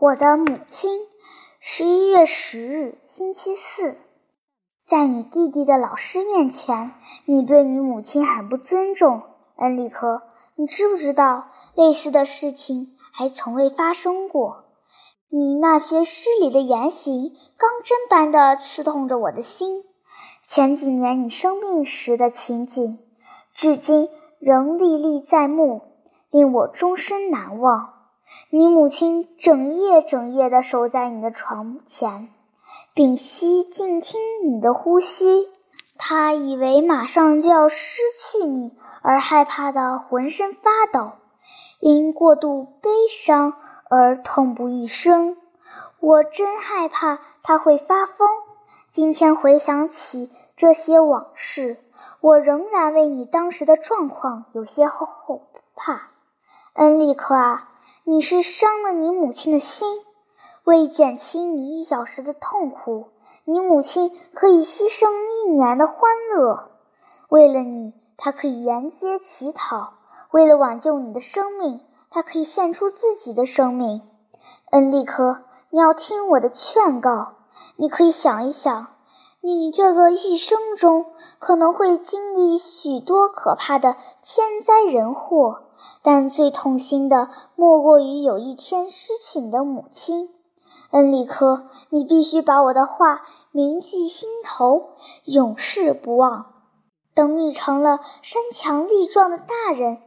我的母亲，十一月十日，星期四，在你弟弟的老师面前，你对你母亲很不尊重。恩里克，你知不知道类似的事情还从未发生过？你那些失礼的言行，钢针般的刺痛着我的心。前几年你生病时的情景，至今仍历历在目，令我终身难忘。你母亲整夜整夜地守在你的床前，屏息静听你的呼吸。她以为马上就要失去你，而害怕得浑身发抖，因过度悲伤而痛不欲生。我真害怕她会发疯。今天回想起这些往事，我仍然为你当时的状况有些后怕。恩利克啊！你是伤了你母亲的心，为减轻你一小时的痛苦，你母亲可以牺牲一年的欢乐。为了你，她可以沿街乞讨；为了挽救你的生命，她可以献出自己的生命。恩利科，你要听我的劝告。你可以想一想，你这个一生中可能会经历许多可怕的天灾人祸。但最痛心的莫过于有一天失去你的母亲，恩里科，你必须把我的话铭记心头，永世不忘。等你成了身强力壮的大人，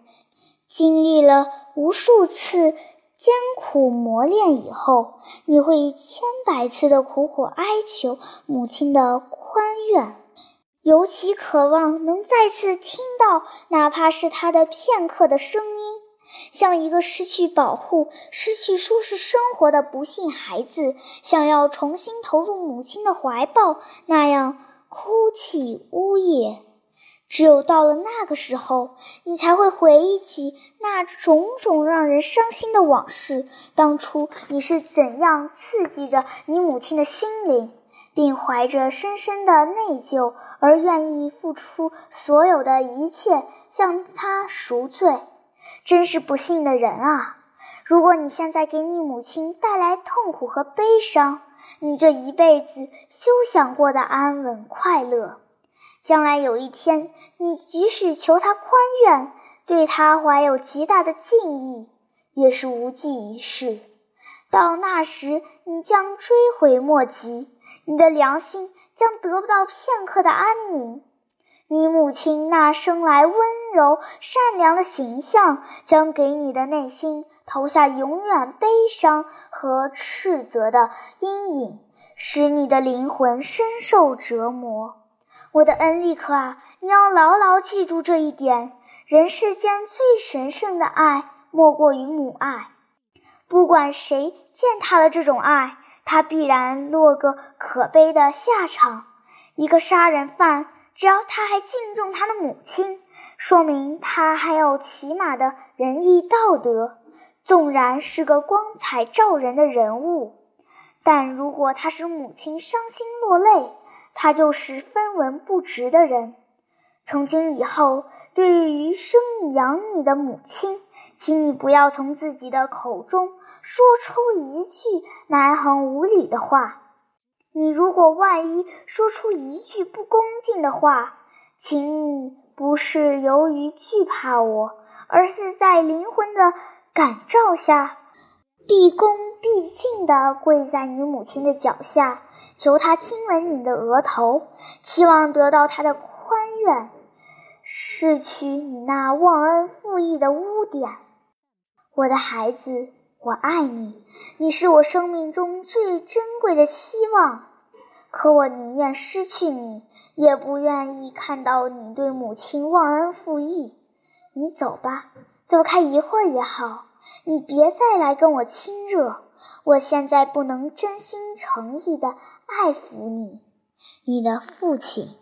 经历了无数次艰苦磨练以后，你会千百次的苦苦哀求母亲的宽愿。尤其渴望能再次听到，哪怕是他的片刻的声音，像一个失去保护、失去舒适生活的不幸孩子，想要重新投入母亲的怀抱那样哭泣呜咽。只有到了那个时候，你才会回忆起那种种让人伤心的往事。当初你是怎样刺激着你母亲的心灵？并怀着深深的内疚而愿意付出所有的一切向他赎罪，真是不幸的人啊！如果你现在给你母亲带来痛苦和悲伤，你这一辈子休想过得安稳快乐。将来有一天，你即使求他宽愿，对他怀有极大的敬意，也是无济于事。到那时，你将追悔莫及。你的良心将得不到片刻的安宁，你母亲那生来温柔善良的形象将给你的内心投下永远悲伤和斥责的阴影，使你的灵魂深受折磨。我的恩利克啊，你要牢牢记住这一点：人世间最神圣的爱莫过于母爱，不管谁践踏了这种爱。他必然落个可悲的下场。一个杀人犯，只要他还敬重他的母亲，说明他还有起码的仁义道德。纵然是个光彩照人的人物，但如果他使母亲伤心落泪，他就是分文不值的人。从今以后，对于生你养你的母亲，请你不要从自己的口中。说出一句蛮横无理的话，你如果万一说出一句不恭敬的话，请你不是由于惧怕我，而是在灵魂的感召下，毕恭毕敬地跪在你母亲的脚下，求她亲吻你的额头，期望得到她的宽愿，拭去你那忘恩负义的污点，我的孩子。我爱你，你是我生命中最珍贵的希望。可我宁愿失去你，也不愿意看到你对母亲忘恩负义。你走吧，走开一会儿也好。你别再来跟我亲热，我现在不能真心诚意的爱抚你。你的父亲。